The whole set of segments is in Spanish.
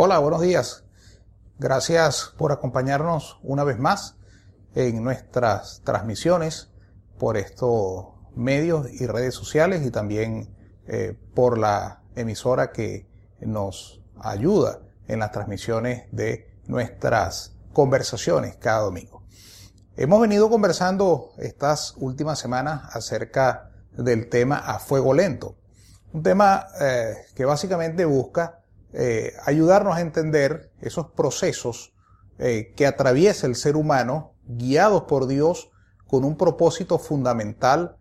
Hola, buenos días. Gracias por acompañarnos una vez más en nuestras transmisiones por estos medios y redes sociales y también eh, por la emisora que nos ayuda en las transmisiones de nuestras conversaciones cada domingo. Hemos venido conversando estas últimas semanas acerca del tema a fuego lento, un tema eh, que básicamente busca eh, ayudarnos a entender esos procesos eh, que atraviesa el ser humano guiados por Dios con un propósito fundamental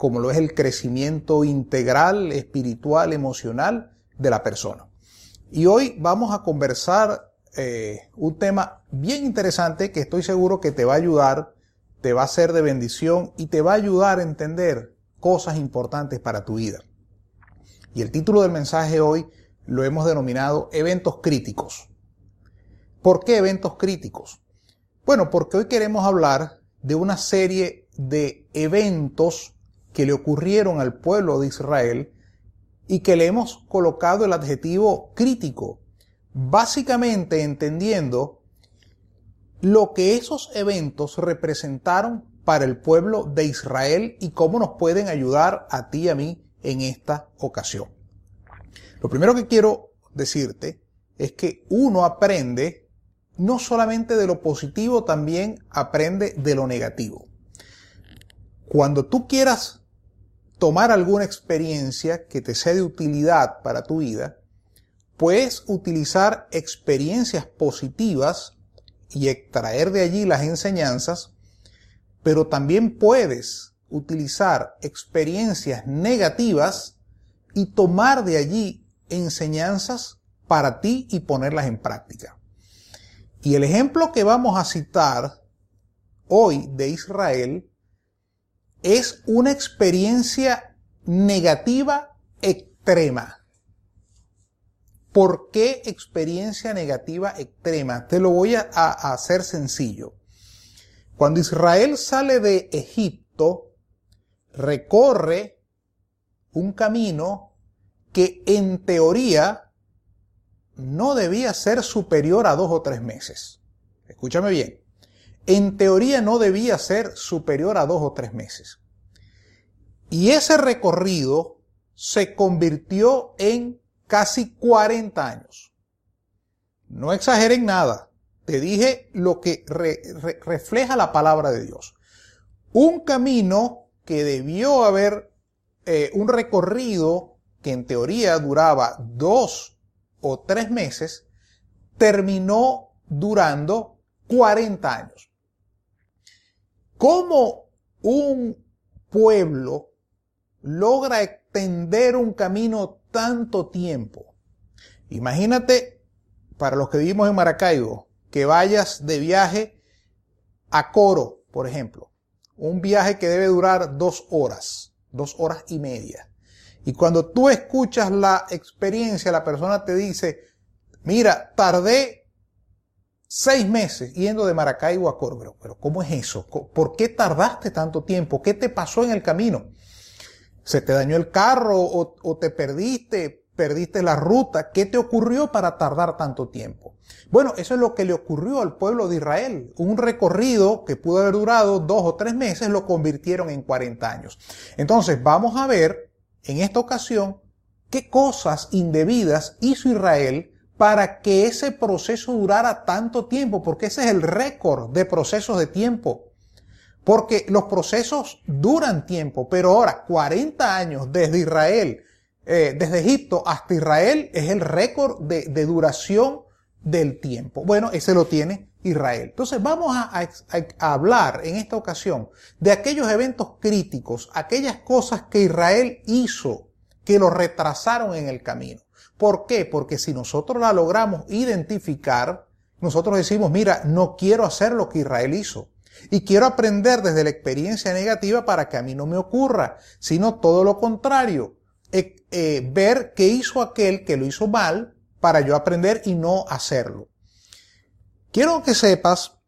como lo es el crecimiento integral, espiritual, emocional de la persona. Y hoy vamos a conversar eh, un tema bien interesante que estoy seguro que te va a ayudar, te va a ser de bendición y te va a ayudar a entender cosas importantes para tu vida. Y el título del mensaje hoy lo hemos denominado eventos críticos. ¿Por qué eventos críticos? Bueno, porque hoy queremos hablar de una serie de eventos que le ocurrieron al pueblo de Israel y que le hemos colocado el adjetivo crítico, básicamente entendiendo lo que esos eventos representaron para el pueblo de Israel y cómo nos pueden ayudar a ti y a mí en esta ocasión. Lo primero que quiero decirte es que uno aprende no solamente de lo positivo, también aprende de lo negativo. Cuando tú quieras tomar alguna experiencia que te sea de utilidad para tu vida, puedes utilizar experiencias positivas y extraer de allí las enseñanzas, pero también puedes utilizar experiencias negativas y tomar de allí enseñanzas para ti y ponerlas en práctica. Y el ejemplo que vamos a citar hoy de Israel es una experiencia negativa extrema. ¿Por qué experiencia negativa extrema? Te lo voy a, hacer sencillo. Cuando Israel sale de Egipto, recorre un camino que en teoría no debía ser superior a dos o tres meses. Escúchame bien. En teoría no debía ser superior a dos o tres meses. Y ese recorrido se convirtió en casi 40 años. No exageren nada. Te dije lo que refleja la palabra de Dios. Un camino que debió haber eh, un recorrido que en teoría duraba dos o tres meses, terminó durando 40 años. ¿Cómo un pueblo logra extender un camino tanto tiempo? Imagínate, para los que vivimos en Maracaibo, que vayas de viaje a Coro, por ejemplo. Un viaje que debe durar dos horas, dos horas y media. Y cuando tú escuchas la experiencia, la persona te dice, mira, tardé seis meses yendo de Maracaibo a Córdoba. Pero ¿cómo es eso? ¿Por qué tardaste tanto tiempo? ¿Qué te pasó en el camino? ¿Se te dañó el carro o, o te perdiste? ¿Perdiste la ruta? ¿Qué te ocurrió para tardar tanto tiempo? Bueno, eso es lo que le ocurrió al pueblo de Israel. Un recorrido que pudo haber durado dos o tres meses lo convirtieron en 40 años. Entonces, vamos a ver en esta ocasión, qué cosas indebidas hizo Israel para que ese proceso durara tanto tiempo, porque ese es el récord de procesos de tiempo. Porque los procesos duran tiempo, pero ahora 40 años desde Israel, eh, desde Egipto hasta Israel es el récord de, duración del tiempo. Bueno, ese lo tiene Israel. Entonces vamos a, hablar en esta ocasión de aquellos eventos críticos, aquellas cosas que Israel hizo que lo retrasaron en el camino. ¿Por qué? Porque si nosotros la logramos identificar, nosotros decimos, mira, no quiero hacer lo que Israel hizo. Y quiero aprender desde la experiencia negativa para que a mí no me ocurra, sino todo lo contrario. Eh, eh, ver qué hizo aquel que lo hizo mal para yo aprender y no hacerlo. Quiero que sepas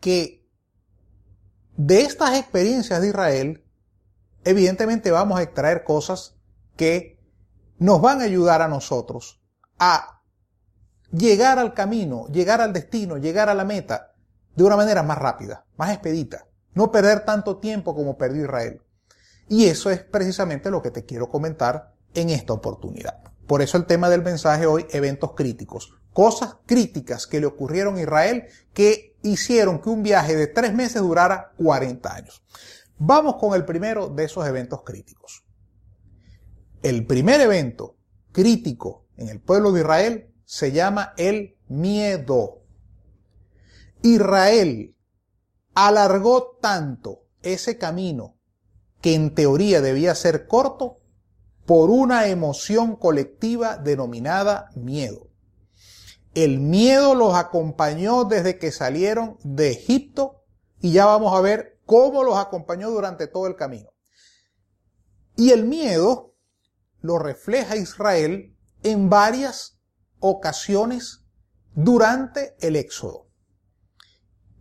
que de estas experiencias de Israel, evidentemente vamos a extraer cosas que nos van a ayudar a nosotros a llegar al camino, llegar al destino, llegar a la meta de una manera más rápida, más expedita. No perder tanto tiempo como perdió Israel. Y eso es precisamente lo que te quiero comentar en esta oportunidad. Por eso el tema del mensaje hoy, eventos críticos. Cosas críticas que le ocurrieron a Israel que hicieron que un viaje de tres meses durara 40 años. Vamos con el primero de esos eventos críticos. El primer evento crítico en el pueblo de Israel se llama el miedo. Israel alargó tanto ese camino que en teoría debía ser corto por una emoción colectiva denominada miedo. El miedo los acompañó desde que salieron de Egipto y ya vamos a ver cómo los acompañó durante todo el camino. Y el miedo lo refleja Israel en varias ocasiones durante el éxodo.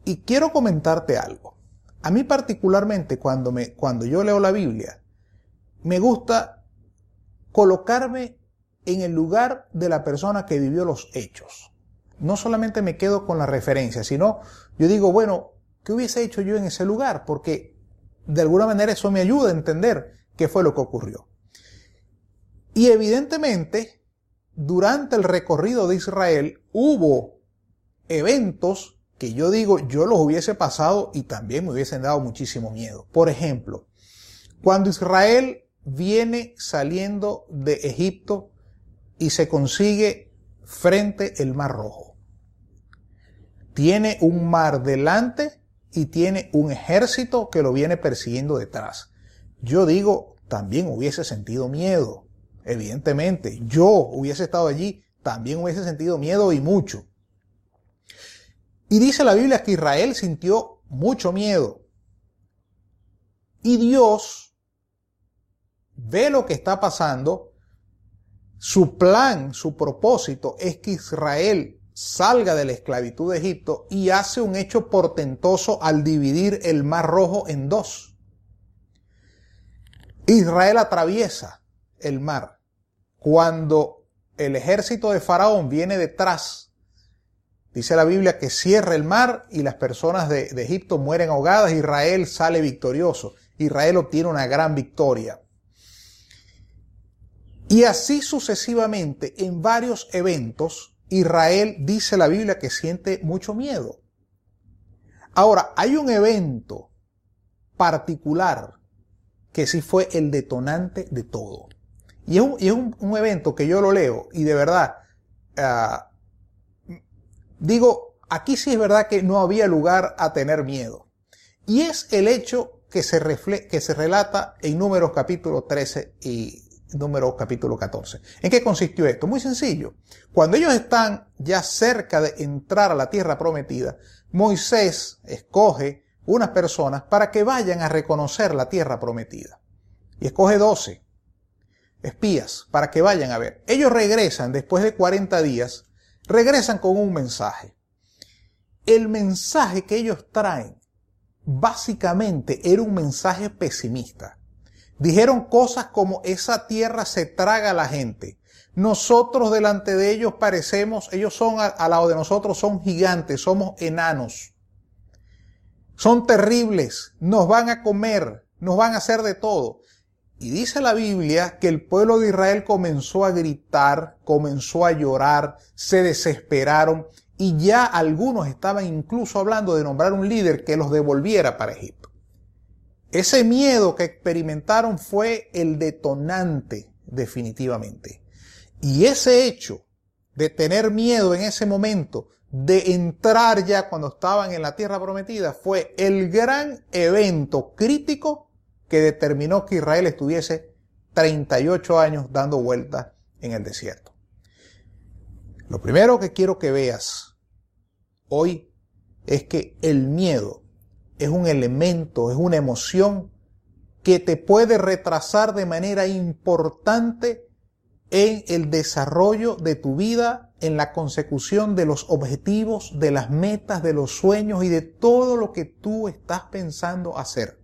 Y quiero comentarte algo. A mí particularmente cuando, me, cuando yo leo la Biblia, me gusta colocarme en el lugar de la persona que vivió los hechos. No solamente me quedo con la referencia, sino yo digo, bueno, ¿qué hubiese hecho yo en ese lugar? Porque de alguna manera eso me ayuda a entender qué fue lo que ocurrió. Y evidentemente, durante el recorrido de Israel hubo eventos que yo digo, yo los hubiese pasado y también me hubiesen dado muchísimo miedo. Por ejemplo, cuando Israel viene saliendo de Egipto y se consigue frente el Mar Rojo. Tiene un mar delante y tiene un ejército que lo viene persiguiendo detrás. Yo digo, también hubiese sentido miedo. Evidentemente, yo hubiese estado allí, también hubiese sentido miedo y mucho. Y dice la Biblia que Israel sintió mucho miedo. Y Dios ve lo que está pasando, su plan, su propósito es que Israel salga de la esclavitud de Egipto y hace un hecho portentoso al dividir el mar rojo en dos. Israel atraviesa el mar. Cuando el ejército de Faraón viene detrás, dice la Biblia que cierra el mar y las personas de, Egipto mueren ahogadas, Israel sale victorioso. Israel obtiene una gran victoria. Y así sucesivamente, en varios eventos, Israel dice la Biblia que siente mucho miedo. Ahora, hay un evento particular que sí fue el detonante de todo. Y es un, evento que yo lo leo y de verdad, ah, digo, aquí sí es verdad que no había lugar a tener miedo. Y es el hecho que se, que se relata en números capítulo 13 y número capítulo 14. ¿En qué consistió esto? Muy sencillo. Cuando ellos están ya cerca de entrar a la tierra prometida, Moisés escoge unas personas para que vayan a reconocer la tierra prometida. Y escoge 12 espías para que vayan a ver. Ellos regresan después de 40 días, regresan con un mensaje. El mensaje que ellos traen básicamente era un mensaje pesimista. Dijeron cosas como esa tierra se traga a la gente. Nosotros delante de ellos parecemos, ellos son al lado de nosotros, son gigantes, somos enanos. Son terribles, nos van a comer, nos van a hacer de todo. Y dice la Biblia que el pueblo de Israel comenzó a gritar, comenzó a llorar, se desesperaron y ya algunos estaban incluso hablando de nombrar un líder que los devolviera para Egipto. Ese miedo que experimentaron fue el detonante definitivamente. Y ese hecho de tener miedo en ese momento, de entrar ya cuando estaban en la tierra prometida, fue el gran evento crítico que determinó que Israel estuviese 38 años dando vueltas en el desierto. Lo primero que quiero que veas hoy es que el miedo es un elemento, es una emoción que te puede retrasar de manera importante en el desarrollo de tu vida, en la consecución de los objetivos, de las metas, de los sueños y de todo lo que tú estás pensando hacer.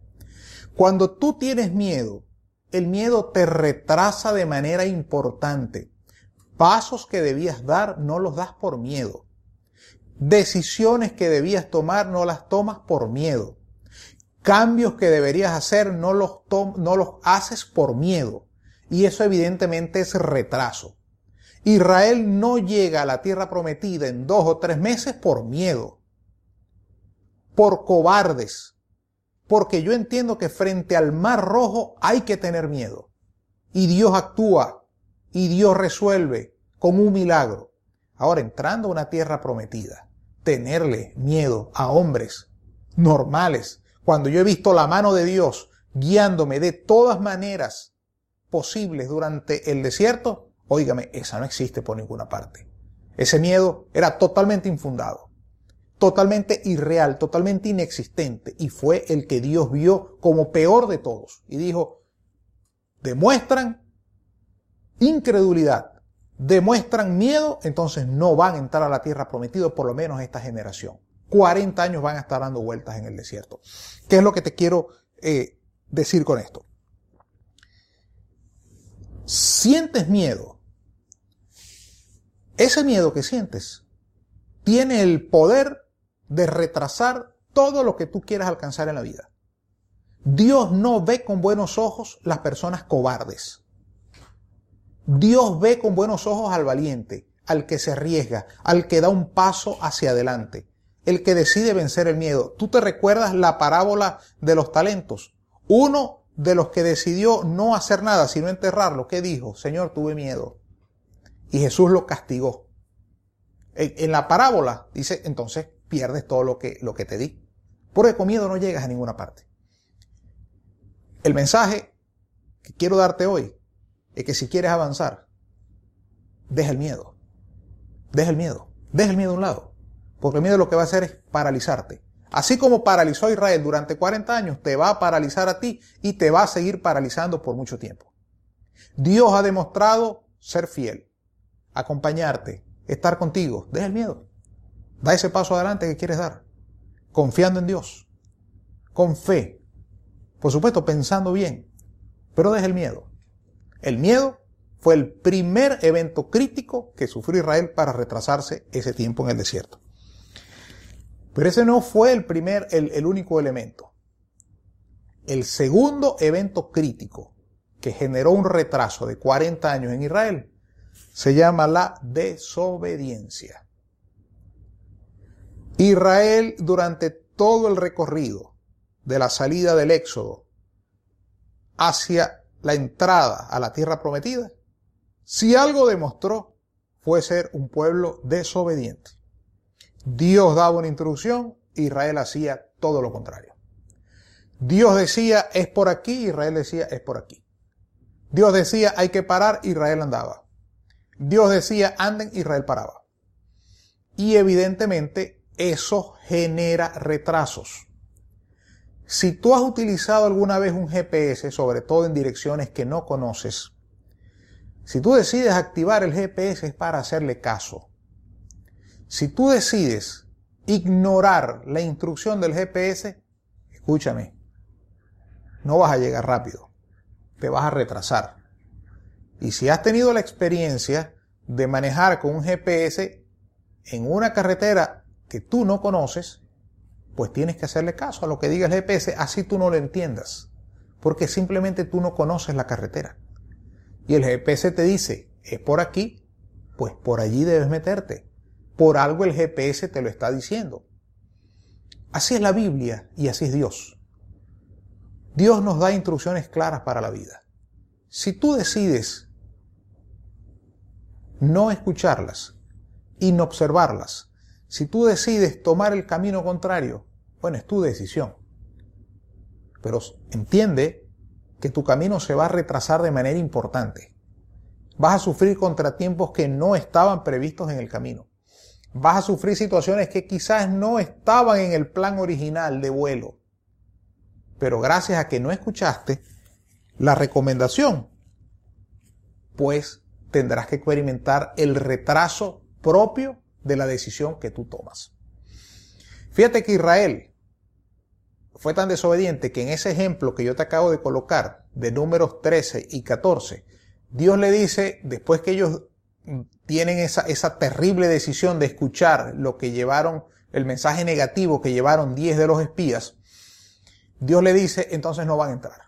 Cuando tú tienes miedo, el miedo te retrasa de manera importante. Pasos que debías dar no los das por miedo. Decisiones que debías tomar no las tomas por miedo. Cambios que deberías hacer no los, no los haces por miedo. Y eso evidentemente es retraso. Israel no llega a la tierra prometida en dos o tres meses por miedo, por cobardes, porque yo entiendo que frente al mar rojo hay que tener miedo. Y Dios actúa y Dios resuelve con un milagro. Ahora, entrando a una tierra prometida, tenerle miedo a hombres normales, cuando yo he visto la mano de Dios guiándome de todas maneras posibles durante el desierto, óigame, esa no existe por ninguna parte. Ese miedo era totalmente infundado, totalmente irreal, totalmente inexistente, y fue el que Dios vio como peor de todos. Y dijo, demuestran incredulidad, demuestran miedo, entonces no van a entrar a la tierra prometida, por lo menos esta generación. 40 años van a estar dando vueltas en el desierto. ¿Qué es lo que te quiero eh, decir con esto? Sientes miedo. Ese miedo que sientes tiene el poder de retrasar todo lo que tú quieras alcanzar en la vida. Dios no ve con buenos ojos las personas cobardes. Dios ve con buenos ojos al valiente, al que se arriesga, al que da un paso hacia adelante, el que decide vencer el miedo. ¿Tú te recuerdas la parábola de los talentos? Uno de los que decidió no hacer nada, sino enterrarlo, ¿qué dijo? Señor, tuve miedo. Y Jesús lo castigó. En, la parábola dice, entonces pierdes todo lo que, te di. Porque con miedo no llegas a ninguna parte. El mensaje que quiero darte hoy es que si quieres avanzar, deja el miedo. Deja el miedo. Deja el miedo a un lado. Porque el miedo lo que va a hacer es paralizarte. Así como paralizó a Israel durante 40 años, te va a paralizar a ti y te va a seguir paralizando por mucho tiempo. Dios ha demostrado ser fiel, acompañarte, estar contigo. Deja el miedo. Da ese paso adelante que quieres dar. Confiando en Dios. Con fe. Por supuesto, pensando bien. Pero deja el miedo. El miedo fue el primer evento crítico que sufrió Israel para retrasarse ese tiempo en el desierto. Pero ese no fue el primer, el, único elemento. El segundo evento crítico que generó un retraso de 40 años en Israel se llama la desobediencia. Israel durante todo el recorrido de la salida del Éxodo hacia la entrada a la tierra prometida, si algo demostró fue ser un pueblo desobediente. Dios daba una instrucción, Israel hacía todo lo contrario. Dios decía es por aquí, Israel decía es por aquí. Dios decía hay que parar, Israel andaba. Dios decía anden, Israel paraba. Y evidentemente eso genera retrasos. Si tú has utilizado alguna vez un GPS, sobre todo en direcciones que no conoces, si tú decides activar el GPS es para hacerle caso. Si tú decides ignorar la instrucción del GPS, escúchame, no vas a llegar rápido, te vas a retrasar. Y si has tenido la experiencia de manejar con un GPS en una carretera que tú no conoces, pues tienes que hacerle caso a lo que diga el GPS, así tú no lo entiendas, porque simplemente tú no conoces la carretera. Y el GPS te dice, es por aquí, pues por allí debes meterte. Por algo el GPS te lo está diciendo. Así es la Biblia y así es Dios. Dios nos da instrucciones claras para la vida. Si tú decides no escucharlas y no observarlas, si tú decides tomar el camino contrario, bueno, es tu decisión. Pero entiende que tu camino se va a retrasar de manera importante. Vas a sufrir contratiempos que no estaban previstos en el camino. Vas a sufrir situaciones que quizás no estaban en el plan original de vuelo. Pero gracias a que no escuchaste la recomendación, pues tendrás que experimentar el retraso propio de la decisión que tú tomas. Fíjate que Israel fue tan desobediente que en ese ejemplo que yo te acabo de colocar, de números 13 y 14, Dios le dice, después que ellos tienen esa, esa terrible decisión de escuchar lo que llevaron, el mensaje negativo que llevaron 10 de los espías, Dios le dice, entonces no van a entrar.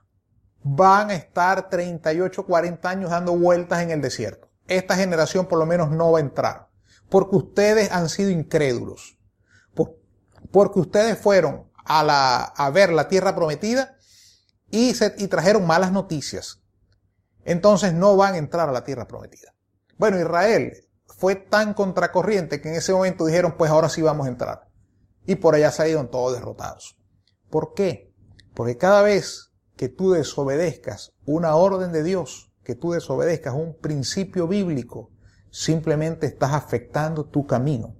Van a estar 38, 40 años dando vueltas en el desierto. Esta generación por lo menos no va a entrar. Porque ustedes han sido incrédulos. Porque ustedes fueron a, la, a ver la tierra prometida y, se, y trajeron malas noticias. Entonces no van a entrar a la tierra prometida. Bueno, Israel fue tan contracorriente que en ese momento dijeron, pues ahora sí vamos a entrar. Y por allá salieron todos derrotados. ¿Por qué? Porque cada vez que tú desobedezcas una orden de Dios, que tú desobedezcas un principio bíblico, simplemente estás afectando tu camino.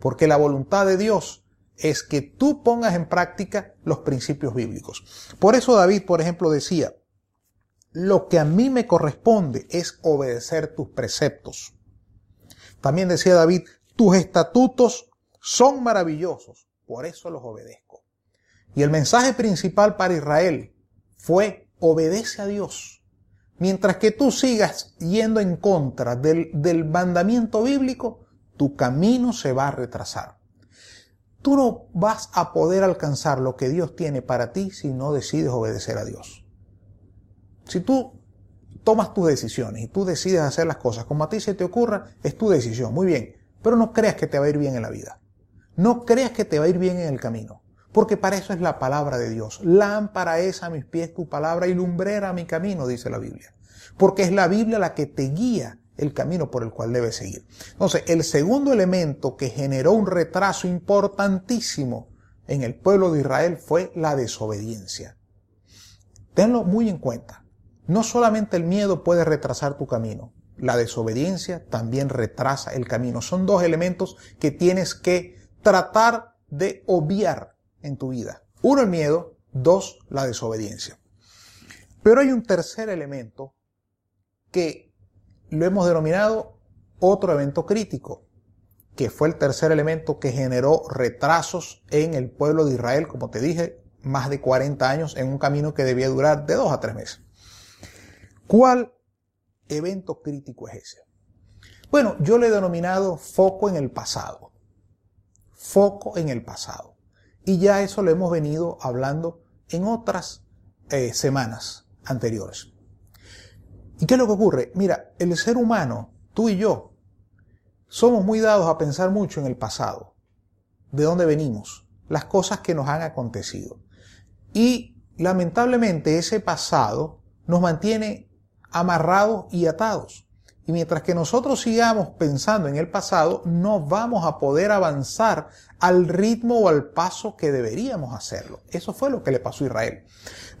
Porque la voluntad de Dios es que tú pongas en práctica los principios bíblicos. Por eso David, por ejemplo, decía, lo que a mí me corresponde es obedecer tus preceptos. También decía David, tus estatutos son maravillosos, por eso los obedezco. Y el mensaje principal para Israel fue, obedece a Dios. Mientras que tú sigas yendo en contra del, del mandamiento bíblico, tu camino se va a retrasar. Tú no vas a poder alcanzar lo que Dios tiene para ti si no decides obedecer a Dios. Si tú tomas tus decisiones y tú decides hacer las cosas como a ti se te ocurra, es tu decisión, muy bien, pero no creas que te va a ir bien en la vida. No creas que te va a ir bien en el camino, porque para eso es la palabra de Dios. Lámpara es a mis pies tu palabra y lumbrera a mi camino, dice la Biblia. Porque es la Biblia la que te guía el camino por el cual debes seguir. Entonces, el segundo elemento que generó un retraso importantísimo en el pueblo de Israel fue la desobediencia. Tenlo muy en cuenta. No solamente el miedo puede retrasar tu camino, la desobediencia también retrasa el camino. Son dos elementos que tienes que tratar de obviar en tu vida. Uno, el miedo. Dos, la desobediencia. Pero hay un tercer elemento que lo hemos denominado otro evento crítico, que fue el tercer elemento que generó retrasos en el pueblo de Israel, como te dije, más de 40 años en un camino que debía durar de dos a tres meses. ¿Cuál evento crítico es ese? Bueno, yo le he denominado foco en el pasado. Foco en el pasado. Y ya eso lo hemos venido hablando en otras eh, semanas anteriores. ¿Y qué es lo que ocurre? Mira, el ser humano, tú y yo, somos muy dados a pensar mucho en el pasado, de dónde venimos, las cosas que nos han acontecido. Y lamentablemente ese pasado nos mantiene amarrados y atados. Y mientras que nosotros sigamos pensando en el pasado, no vamos a poder avanzar al ritmo o al paso que deberíamos hacerlo. Eso fue lo que le pasó a Israel.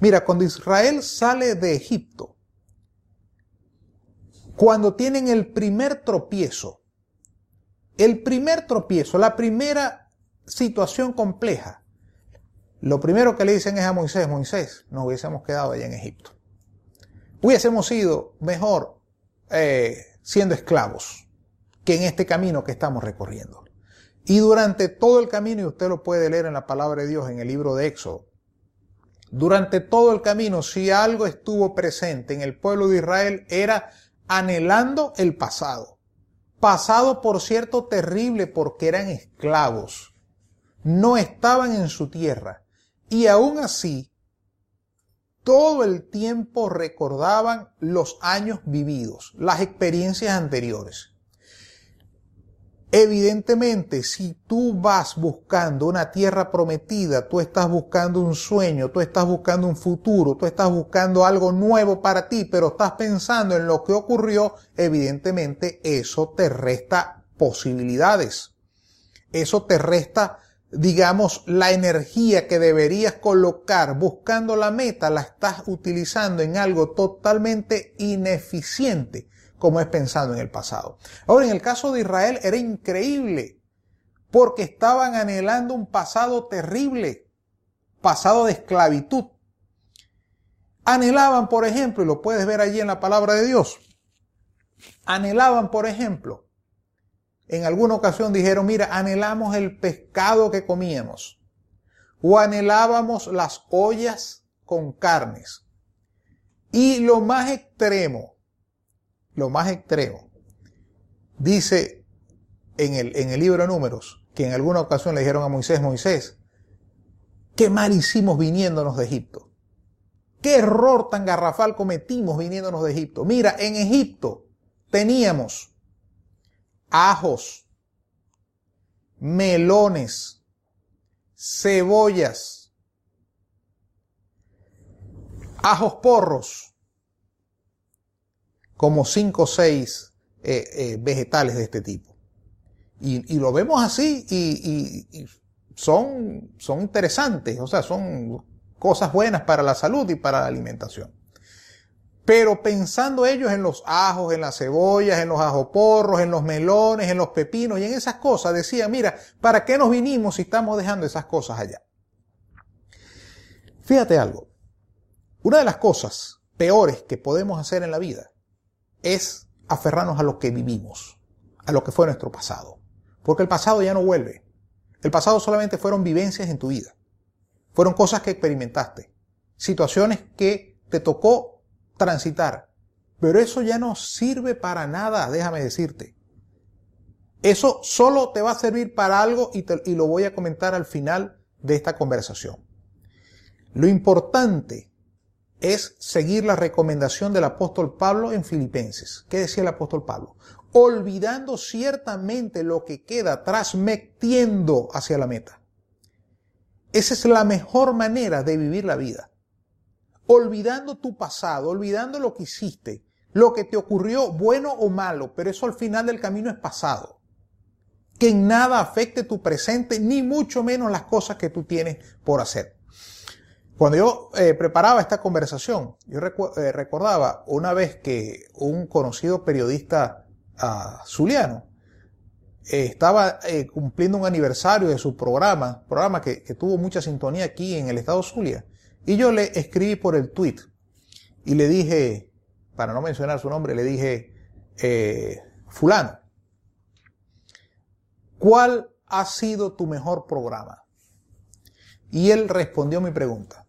Mira, cuando Israel sale de Egipto, cuando tienen el primer tropiezo, el primer tropiezo, la primera situación compleja, lo primero que le dicen es a Moisés, Moisés, nos hubiésemos quedado allá en Egipto hubiésemos sido mejor eh, siendo esclavos que en este camino que estamos recorriendo. Y durante todo el camino, y usted lo puede leer en la palabra de Dios en el libro de Éxodo, durante todo el camino, si algo estuvo presente en el pueblo de Israel, era anhelando el pasado. Pasado, por cierto, terrible porque eran esclavos. No estaban en su tierra. Y aún así, todo el tiempo recordaban los años vividos, las experiencias anteriores. Evidentemente, si tú vas buscando una tierra prometida, tú estás buscando un sueño, tú estás buscando un futuro, tú estás buscando algo nuevo para ti, pero estás pensando en lo que ocurrió, evidentemente eso te resta posibilidades. Eso te resta digamos, la energía que deberías colocar buscando la meta la estás utilizando en algo totalmente ineficiente, como es pensando en el pasado. Ahora, en el caso de Israel era increíble, porque estaban anhelando un pasado terrible, pasado de esclavitud. Anhelaban, por ejemplo, y lo puedes ver allí en la palabra de Dios, anhelaban, por ejemplo, en alguna ocasión dijeron, mira, anhelamos el pescado que comíamos o anhelábamos las ollas con carnes. Y lo más extremo, lo más extremo, dice en el, libro de números que en alguna ocasión le dijeron a Moisés, Moisés, qué mal hicimos viniéndonos de Egipto. Qué error tan garrafal cometimos viniéndonos de Egipto. Mira, en Egipto teníamos ajos, melones, cebollas, ajos porros, como cinco o seis eh, eh, vegetales de este tipo. Y, lo vemos así y, son, son interesantes, o sea, son cosas buenas para la salud y para la alimentación. Pero pensando ellos en los ajos, en las cebollas, en los ajoporros, en los melones, en los pepinos y en esas cosas, decían, mira, ¿para qué nos vinimos si estamos dejando esas cosas allá? Fíjate algo. Una de las cosas peores que podemos hacer en la vida es aferrarnos a lo que vivimos, a lo que fue nuestro pasado. Porque el pasado ya no vuelve. El pasado solamente fueron vivencias en tu vida. Fueron cosas que experimentaste. Situaciones que te tocó transitar. Pero eso ya no sirve para nada, déjame decirte. Eso solo te va a servir para algo y, lo voy a comentar al final de esta conversación. Lo importante es seguir la recomendación del apóstol Pablo en Filipenses. ¿Qué decía el apóstol Pablo? Olvidando ciertamente lo que queda atrás, metiendo hacia la meta. Esa es la mejor manera de vivir la vida. Olvidando tu pasado, olvidando lo que hiciste, lo que te ocurrió, bueno o malo, pero eso al final del camino es pasado. Que en nada afecte tu presente, ni mucho menos las cosas que tú tienes por hacer. Cuando yo eh, preparaba esta conversación, yo eh, recordaba una vez que un conocido periodista uh, zuliano eh, estaba cumpliendo un aniversario de su programa, programa que, tuvo mucha sintonía aquí en el estado Zulia, y yo le escribí por el tweet y le dije, para no mencionar su nombre, le dije, fulano, ¿cuál ha sido tu mejor programa? Y él respondió mi pregunta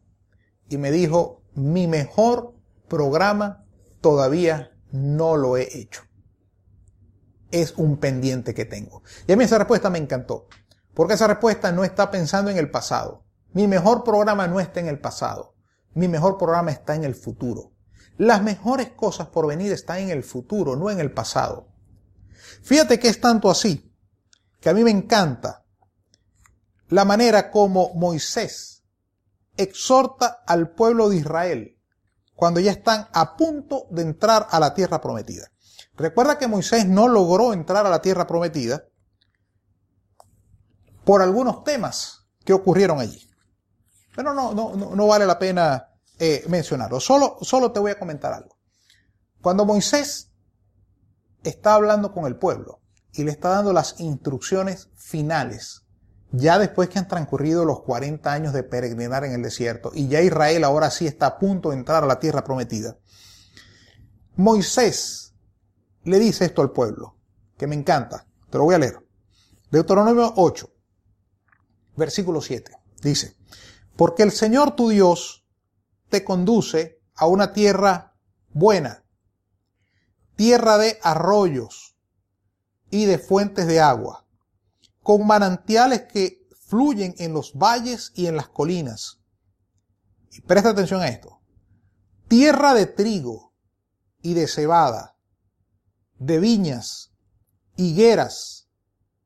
y me dijo, mi mejor programa todavía no lo he hecho. Es un pendiente que tengo. Y a mí esa respuesta me encantó, porque esa respuesta no está pensando en el pasado. Mi mejor programa no está en el pasado. Mi mejor programa está en el futuro. Las mejores cosas por venir están en el futuro, no en el pasado. Fíjate que es tanto así, que a mí me encanta la manera como Moisés exhorta al pueblo de Israel cuando ya están a punto de entrar a la tierra prometida. Recuerda que Moisés no logró entrar a la tierra prometida por algunos temas que ocurrieron allí. Pero no, no, no, vale la pena eh, mencionarlo. Solo, solo te voy a comentar algo. Cuando Moisés está hablando con el pueblo y le está dando las instrucciones finales ya después que han transcurrido los 40 años de peregrinar en el desierto y ya Israel ahora sí está a punto de entrar a la tierra prometida, Moisés le dice esto al pueblo, que me encanta, te lo voy a leer. Deuteronomio 8, versículo 7, dice, porque el Señor tu Dios te conduce a una tierra buena, tierra de arroyos y de fuentes de agua con manantiales que fluyen en los valles y en las colinas. Y presta atención a esto. Tierra de trigo y de cebada, de viñas, higueras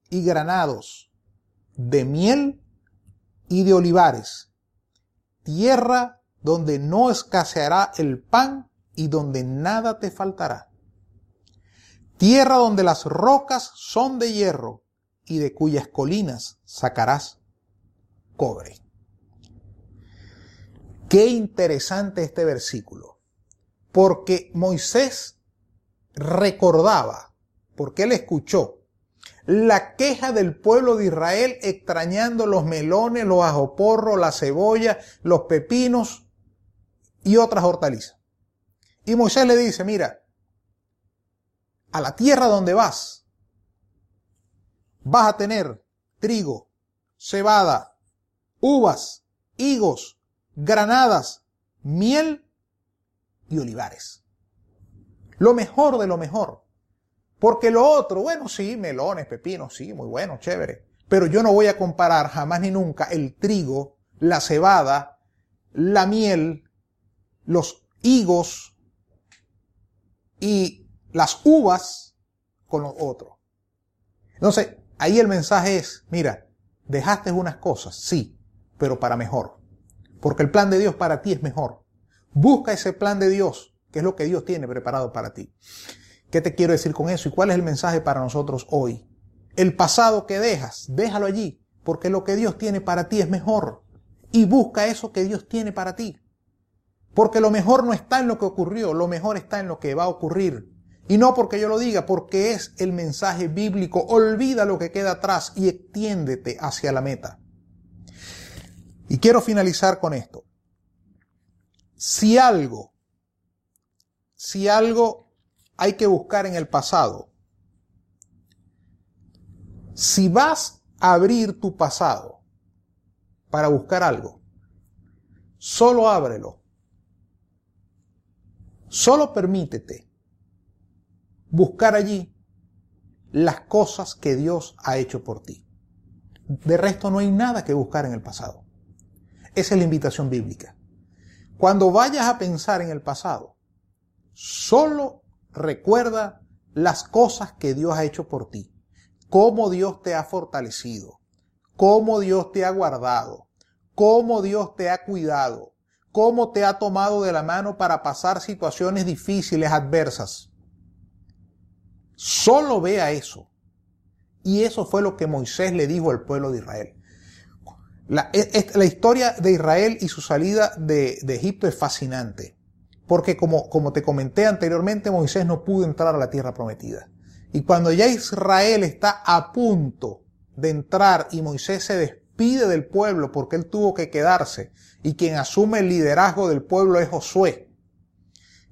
y granados, de miel y de olivares. Tierra donde no escaseará el pan y donde nada te faltará. Tierra donde las rocas son de hierro y de cuyas colinas sacarás cobre. Qué interesante este versículo, porque Moisés recordaba, porque él escuchó la queja del pueblo de Israel extrañando los melones, los ajoporros, la cebolla, los pepinos y otras hortalizas. Y Moisés le dice, mira, a la tierra donde vas, vas a tener trigo, cebada, uvas, higos, granadas, miel y olivares. Lo mejor de lo mejor. Porque lo otro, bueno, sí, melones, pepinos, sí, muy bueno, chévere. Pero yo no voy a comparar jamás ni nunca el trigo, la cebada, la miel, los higos y las uvas con lo otro. Entonces, ahí el mensaje es, mira, dejaste unas cosas, sí, pero para mejor. Porque el plan de Dios para ti es mejor. Busca ese plan de Dios, que es lo que Dios tiene preparado para ti. ¿Qué te quiero decir con eso? ¿Y cuál es el mensaje para nosotros hoy? El pasado que dejas, déjalo allí, porque lo que Dios tiene para ti es mejor. Y busca eso que Dios tiene para ti. Porque lo mejor no está en lo que ocurrió, lo mejor está en lo que va a ocurrir. Y no porque yo lo diga, porque es el mensaje bíblico. Olvida lo que queda atrás y extiéndete hacia la meta. Y quiero finalizar con esto. Si algo, si algo hay que buscar en el pasado, si vas a abrir tu pasado para buscar algo, solo ábrelo. Solo permítete buscar allí las cosas que Dios ha hecho por ti. De resto no hay nada que buscar en el pasado. Esa es la invitación bíblica. Cuando vayas a pensar en el pasado, solo recuerda las cosas que Dios ha hecho por ti, cómo Dios te ha fortalecido, cómo Dios te ha guardado, cómo Dios te ha cuidado, cómo te ha tomado de la mano para pasar situaciones difíciles, adversas. Solo vea eso. Y eso fue lo que Moisés le dijo al pueblo de Israel. La, historia de Israel y su salida de, Egipto es fascinante, porque como, como te comenté anteriormente, Moisés no pudo entrar a la tierra prometida. Y cuando ya Israel está a punto de entrar y Moisés se despide del pueblo porque él tuvo que quedarse, y quien asume el liderazgo del pueblo es Josué.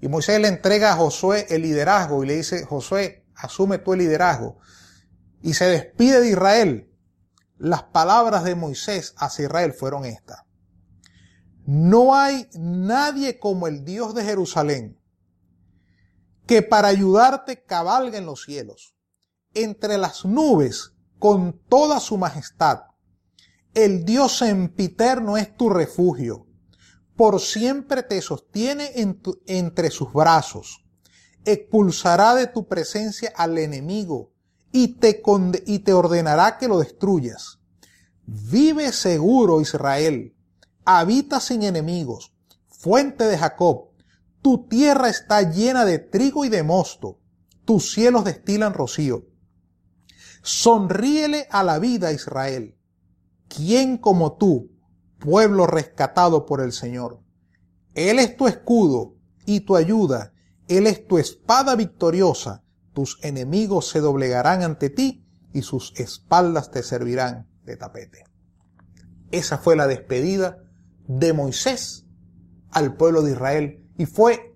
Y Moisés le entrega a Josué el liderazgo y le dice, Josué, asume tú el liderazgo. Y se despide de Israel las palabras de Moisés hacia Israel fueron estas. No hay nadie como el Dios de Jerusalén, que para ayudarte cabalga en los cielos, entre las nubes, con toda su majestad. El Dios sempiterno es tu refugio, por siempre te sostiene entre sus brazos, expulsará de tu presencia al enemigo, y te, y te ordenará que lo destruyas. Vive seguro, Israel. Habita sin enemigos. Fuente de Jacob. Tu tierra está llena de trigo y de mosto. Tus cielos destilan rocío. Sonríele a la vida, Israel. ¿Quién como tú, pueblo rescatado por el Señor? Él es tu escudo y tu ayuda. Él es tu espada victoriosa tus enemigos se doblegarán ante ti y sus espaldas te servirán de tapete. Esa fue la despedida de Moisés al pueblo de Israel y fue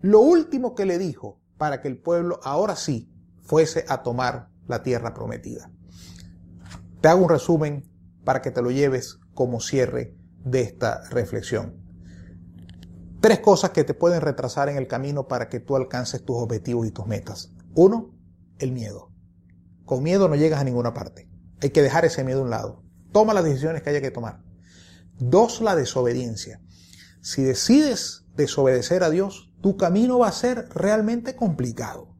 lo último que le dijo para que el pueblo ahora sí fuese a tomar la tierra prometida. Te hago un resumen para que te lo lleves como cierre de esta reflexión. Tres cosas que te pueden retrasar en el camino para que tú alcances tus objetivos y tus metas. Uno, el miedo. Con miedo no llegas a ninguna parte. Hay que dejar ese miedo a un lado. Toma las decisiones que haya que tomar. Dos, la desobediencia. Si decides desobedecer a Dios, tu camino va a ser realmente complicado.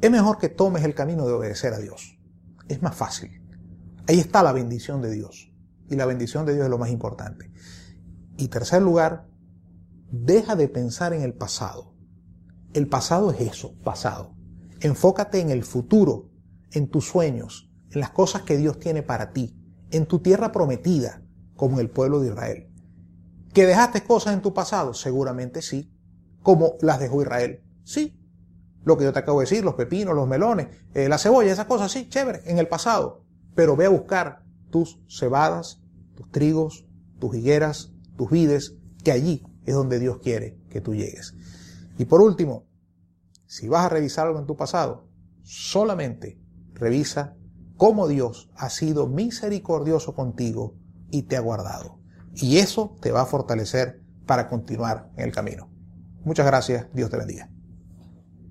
Es mejor que tomes el camino de obedecer a Dios. Es más fácil. Ahí está la bendición de Dios. Y la bendición de Dios es lo más importante. Y tercer lugar, Deja de pensar en el pasado. El pasado es eso, pasado. Enfócate en el futuro, en tus sueños, en las cosas que Dios tiene para ti, en tu tierra prometida, como el pueblo de Israel. ¿Que dejaste cosas en tu pasado? Seguramente sí. Como las dejó Israel. Sí. Lo que yo te acabo de decir, los pepinos, los melones, eh, la cebolla, esas cosas, sí, chévere, en el pasado. Pero ve a buscar tus cebadas, tus trigos, tus higueras, tus vides, que allí es donde Dios quiere que tú llegues. Y por último, si vas a revisar algo en tu pasado, solamente revisa cómo Dios ha sido misericordioso contigo y te ha guardado. Y eso te va a fortalecer para continuar en el camino. Muchas gracias, Dios te bendiga.